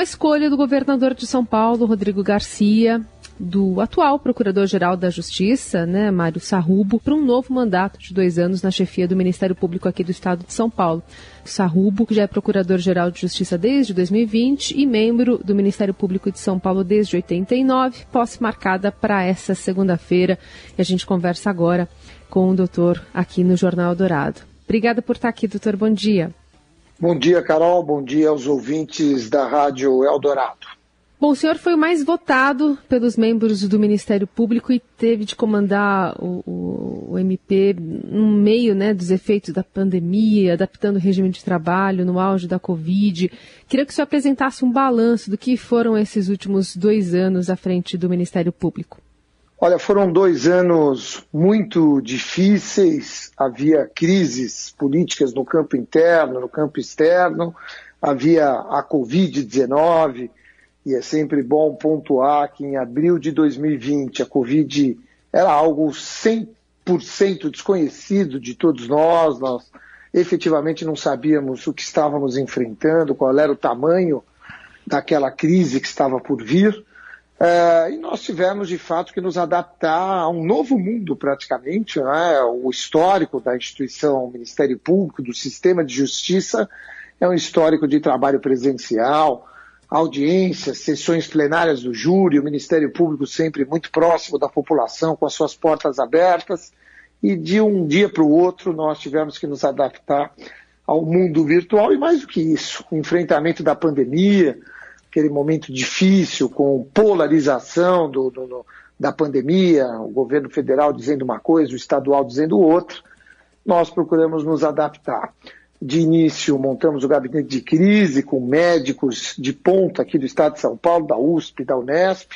uma escolha do governador de São Paulo, Rodrigo Garcia, do atual Procurador-Geral da Justiça, né, Mário Sarrubo, para um novo mandato de dois anos na chefia do Ministério Público aqui do Estado de São Paulo. Sarrubo, que já é Procurador-Geral de Justiça desde 2020 e membro do Ministério Público de São Paulo desde 89, posse marcada para essa segunda-feira. E a gente conversa agora com o doutor aqui no Jornal Dourado. Obrigada por estar aqui, doutor. Bom dia. Bom dia, Carol. Bom dia aos ouvintes da Rádio Eldorado. Bom, o senhor foi o mais votado pelos membros do Ministério Público e teve de comandar o, o, o MP no meio né, dos efeitos da pandemia, adaptando o regime de trabalho no auge da Covid. Queria que o senhor apresentasse um balanço do que foram esses últimos dois anos à frente do Ministério Público. Olha, foram dois anos muito difíceis, havia crises políticas no campo interno, no campo externo, havia a Covid-19 e é sempre bom pontuar que em abril de 2020 a Covid era algo 100% desconhecido de todos nós, nós efetivamente não sabíamos o que estávamos enfrentando, qual era o tamanho daquela crise que estava por vir. Uh, e nós tivemos, de fato, que nos adaptar a um novo mundo, praticamente. Né? O histórico da instituição Ministério Público, do sistema de justiça, é um histórico de trabalho presencial, audiências, sessões plenárias do júri, o Ministério Público sempre muito próximo da população, com as suas portas abertas, e de um dia para o outro nós tivemos que nos adaptar ao mundo virtual e mais do que isso, o enfrentamento da pandemia, aquele momento difícil com polarização do, do, da pandemia, o governo federal dizendo uma coisa, o estadual dizendo outra, nós procuramos nos adaptar. De início, montamos o gabinete de crise com médicos de ponta aqui do estado de São Paulo, da USP, da Unesp.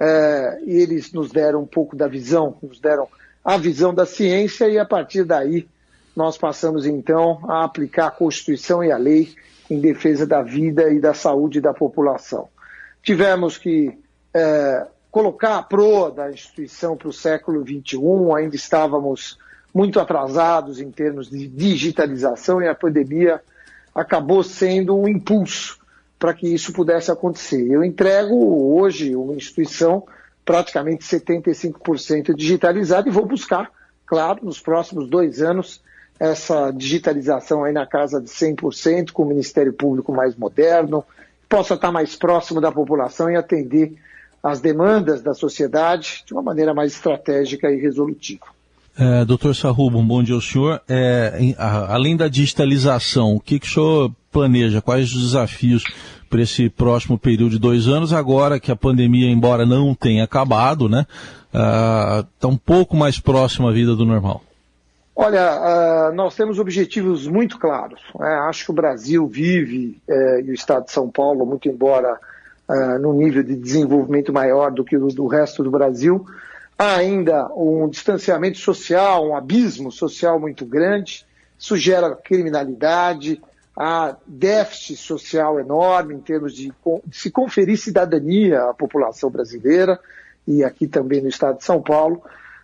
É, e eles nos deram um pouco da visão, nos deram a visão da ciência e a partir daí nós passamos então a aplicar a Constituição e a lei em defesa da vida e da saúde da população. Tivemos que é, colocar a proa da instituição para o século XXI, ainda estávamos muito atrasados em termos de digitalização e a pandemia acabou sendo um impulso para que isso pudesse acontecer. Eu entrego hoje uma instituição praticamente 75% digitalizada e vou buscar, claro, nos próximos dois anos, essa digitalização aí na casa de 100%, com o Ministério Público mais moderno, possa estar mais próximo da população e atender às demandas da sociedade de uma maneira mais estratégica e resolutiva. É, doutor Sarrubo, um bom dia ao senhor. É, além da digitalização, o que, que o senhor planeja? Quais os desafios para esse próximo período de dois anos, agora que a pandemia, embora não tenha acabado, né, está uh, um pouco mais próximo à vida do normal? Olha, uh, nós temos objetivos muito claros. Né? Acho que o Brasil vive, uh, e o Estado de São Paulo, muito embora uh, num nível de desenvolvimento maior do que o do resto do Brasil, há ainda um distanciamento social, um abismo social muito grande, isso gera criminalidade, há déficit social enorme em termos de se conferir cidadania à população brasileira e aqui também no estado de São Paulo.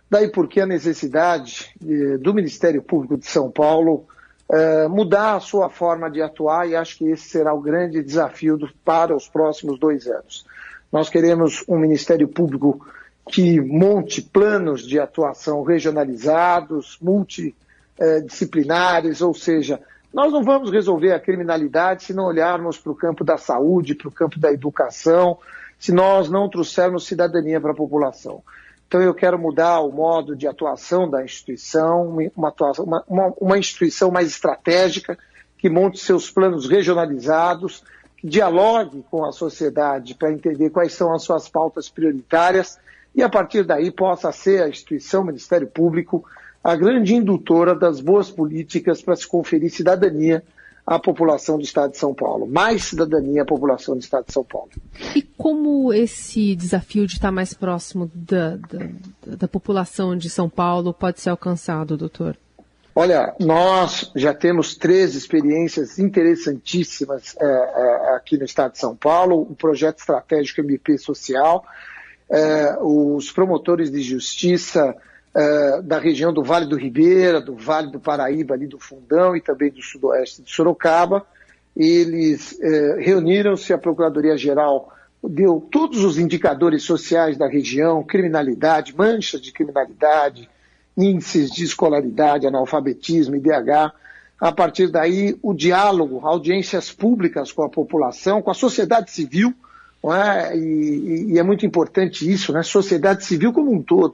Daí porque a necessidade eh, do Ministério Público de São Paulo eh, mudar a sua forma de atuar e acho que esse será o grande desafio para os próximos dois anos. Nós queremos um Ministério Público que monte planos de atuação regionalizados, multidisciplinares, ou seja, nós não vamos resolver a criminalidade se não olharmos para o campo da saúde, para o campo da educação, se nós não trouxermos cidadania para a população. Então eu quero mudar o modo de atuação da instituição, uma, atuação, uma, uma, uma instituição mais estratégica, que monte seus planos regionalizados, que dialogue com a sociedade para entender quais são as suas pautas prioritárias e a partir daí possa ser a instituição, o Ministério Público, a grande indutora das boas políticas para se conferir cidadania à população do Estado de São Paulo, mais cidadania à população do Estado de São Paulo. E como esse desafio de estar mais próximo da, da, da população de São Paulo pode ser alcançado, doutor? Olha, nós já temos três experiências interessantíssimas é, é, aqui no Estado de São Paulo, o projeto estratégico MP Social, é, os promotores de justiça é, da região do Vale do Ribeira, do Vale do Paraíba, ali do Fundão e também do sudoeste de Sorocaba, eles eh, reuniram-se, a Procuradoria-Geral deu todos os indicadores sociais da região, criminalidade, manchas de criminalidade, índices de escolaridade, analfabetismo, IDH. A partir daí, o diálogo, audiências públicas com a população, com a sociedade civil, é? E, e, é muito importante isso, né? Sociedade civil como um todo.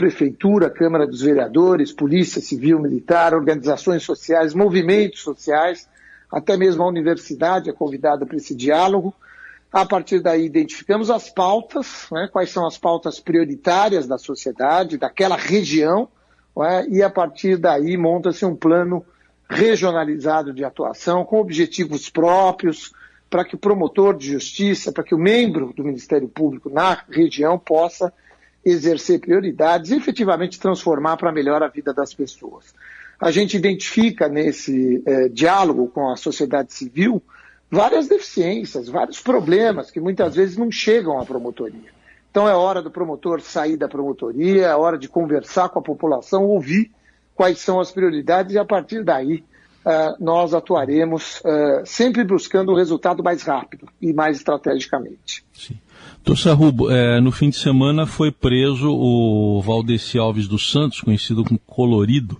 Prefeitura, Câmara dos Vereadores, Polícia Civil, Militar, organizações sociais, movimentos sociais, até mesmo a universidade é convidada para esse diálogo. A partir daí, identificamos as pautas, né, quais são as pautas prioritárias da sociedade, daquela região, é, e a partir daí monta-se um plano regionalizado de atuação, com objetivos próprios, para que o promotor de justiça, para que o membro do Ministério Público na região possa exercer prioridades e efetivamente transformar para melhor a vida das pessoas. A gente identifica nesse eh, diálogo com a sociedade civil várias deficiências, vários problemas que muitas vezes não chegam à promotoria. Então é hora do promotor sair da promotoria, é hora de conversar com a população, ouvir quais são as prioridades e a partir daí nós atuaremos uh, sempre buscando o resultado mais rápido e mais estrategicamente. Sim. Tossarubo, é, no fim de semana foi preso o Valdeci Alves dos Santos, conhecido como Colorido,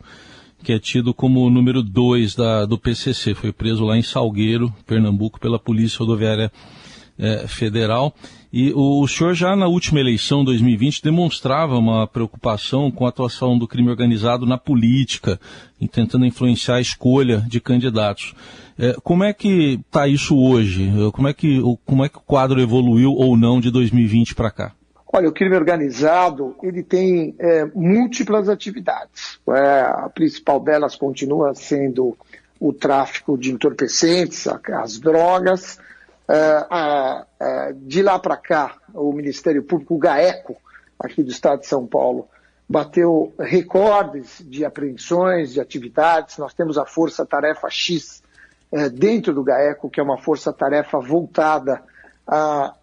que é tido como o número 2 do PCC. Foi preso lá em Salgueiro, Pernambuco, pela Polícia Rodoviária é, Federal. E o, senhor já na última eleição, 2020, demonstrava uma preocupação com a atuação do crime organizado na política, tentando influenciar a escolha de candidatos. É, como é que está isso hoje? Como é, que, como é que o quadro evoluiu ou não de 2020 para cá? Olha, o crime organizado ele tem é, múltiplas atividades. É, a principal delas continua sendo o tráfico de entorpecentes, as drogas. É, de lá para cá, o Ministério Público, o GAECO, aqui do Estado de São Paulo, bateu recordes de apreensões, de atividades. Nós temos a Força Tarefa X é, dentro do GAECO, que é uma força-tarefa voltada a,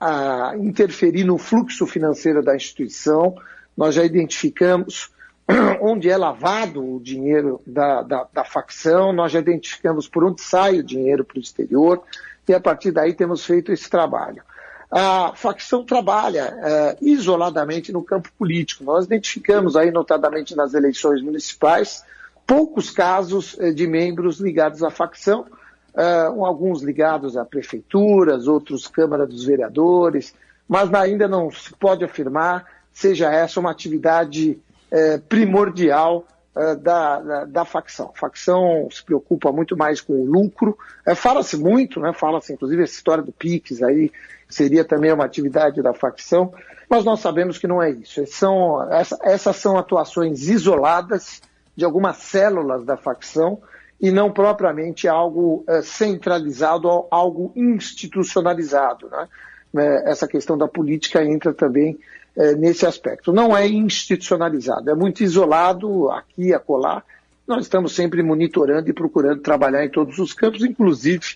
a interferir no fluxo financeiro da instituição. Nós já identificamos onde é lavado o dinheiro da, da, da, facção, nós já identificamos por onde sai o dinheiro para o exterior, e a partir daí temos feito esse trabalho. A facção trabalha é, isoladamente no campo político. Nós identificamos aí, notadamente nas eleições municipais, poucos casos é, de membros ligados à facção, uh, alguns ligados a prefeituras, outros Câmara dos Vereadores, mas ainda não se pode afirmar seja essa uma atividade primordial da, da, da, facção. A facção se preocupa muito mais com o lucro, eh, fala-se muito, né, fala-se inclusive essa história do PIX aí, seria também uma atividade da facção, mas nós sabemos que não é isso. São, essa, essas são atuações isoladas de algumas células da facção, e não propriamente algo uh, centralizado, algo institucionalizado. Né? Essa questão da política entra também uh, nesse aspecto. Não é institucionalizado, é muito isolado aqui e acolá. Nós estamos sempre monitorando e procurando trabalhar em todos os campos, inclusive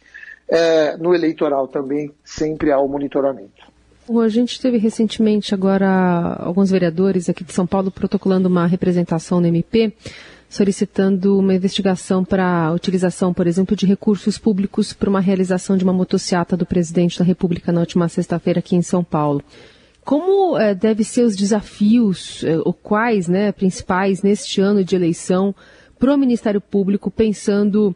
eh, no eleitoral também, sempre há o monitoramento. A gente teve recentemente agora alguns vereadores aqui de São Paulo protocolando uma representação no MP solicitando uma investigação para a utilização, por exemplo, de recursos públicos para uma realização de uma motociata do presidente da República na última sexta-feira aqui em São Paulo. Como é, deve ser os desafios, é, ou quais, né, principais neste ano de eleição para o Ministério Público, pensando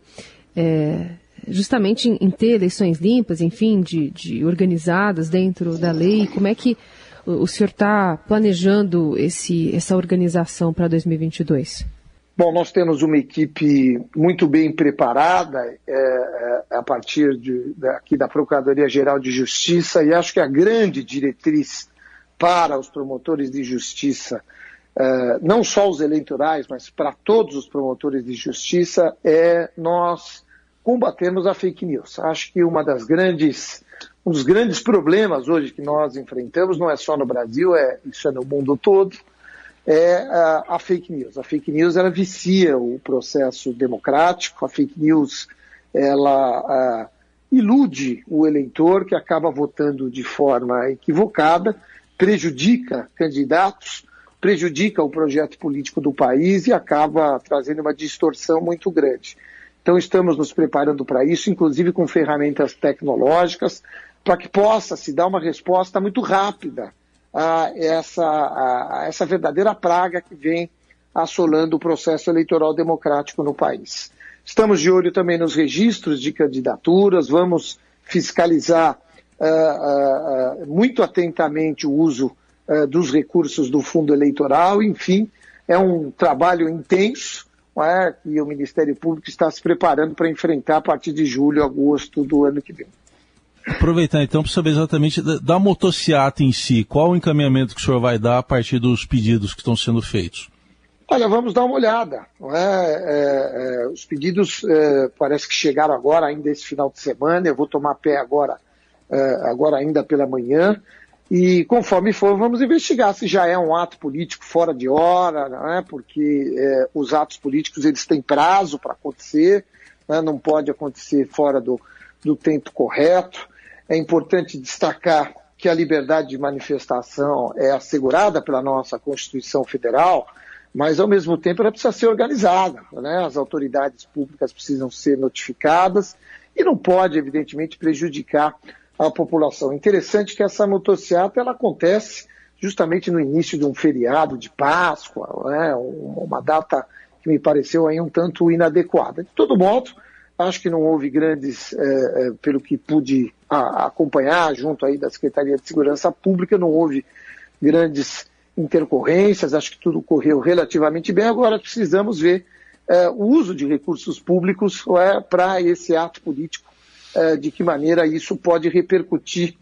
é, justamente em, em, ter eleições limpas, enfim, de, de, organizadas dentro da lei? Como é que o, o senhor está planejando esse, essa organização para 2022? Bom, nós temos uma equipe muito bem preparada é, a partir de, da Procuradoria-Geral de Justiça e acho que a grande diretriz para os promotores de justiça, é, não só os eleitorais, mas para todos os promotores de justiça, é nós combatermos a fake news. Acho que uma das grandes, um dos grandes problemas hoje que nós enfrentamos não é só no Brasil, é, isso é no mundo todo, é a, fake news. A fake news ela vicia o processo democrático, a fake news ela ilude o eleitor que acaba votando de forma equivocada, prejudica candidatos, prejudica o projeto político do país e acaba trazendo uma distorção muito grande. Então, estamos nos preparando para isso, inclusive com ferramentas tecnológicas, para que possa se dar uma resposta muito rápida a essa, a, essa verdadeira praga que vem assolando o processo eleitoral democrático no país. Estamos de olho também nos registros de candidaturas, vamos fiscalizar muito atentamente o uso dos recursos do fundo eleitoral, enfim, é um trabalho intenso é, que o Ministério Público está se preparando para enfrentar a partir de julho, agosto do ano que vem. Aproveitar então para saber exatamente da motociata em si, qual o encaminhamento que o senhor vai dar a partir dos pedidos que estão sendo feitos? Olha, vamos dar uma olhada. É? É, é, os pedidos é, parece que chegaram agora, ainda esse final de semana. Eu vou tomar pé agora, agora ainda pela manhã. E conforme for, vamos investigar se já é um ato político fora de hora, né? porque é, os atos políticos eles têm prazo para acontecer, né? não pode acontecer fora do, do tempo correto. É importante destacar que a liberdade de manifestação é assegurada pela nossa Constituição Federal, mas ao mesmo tempo ela precisa ser organizada. Né? As autoridades públicas precisam ser notificadas e não pode, evidentemente, prejudicar a população. Interessante que essa motocicleta ela acontece justamente no início de um feriado de Páscoa, né, uma data que me pareceu aí um tanto inadequada. De todo modo, acho que não houve grandes, é, é, pelo que pude a, acompanhar junto aí da Secretaria de Segurança Pública, não houve grandes intercorrências, acho que tudo correu relativamente bem. Agora precisamos ver é, o uso de recursos públicos é, para esse ato político de que maneira isso pode repercutir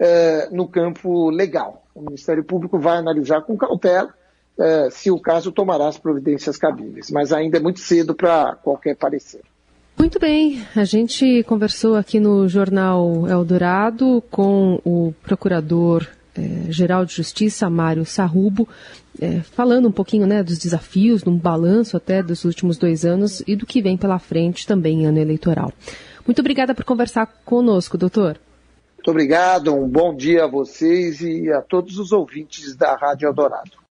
eh, no campo legal. O Ministério Público vai analisar com cautela eh, se o caso tomará as providências cabíveis, mas ainda é muito cedo para qualquer parecer. Muito bem, a gente conversou aqui no Jornal Eldorado com o procurador geral de Justiça, Mário Sarrubo, falando um pouquinho né, dos desafios, num balanço até dos últimos dois anos e do que vem pela frente também em ano eleitoral. Muito obrigada por conversar conosco, doutor. Muito obrigado, um bom dia a vocês e a todos os ouvintes da Rádio Eldorado.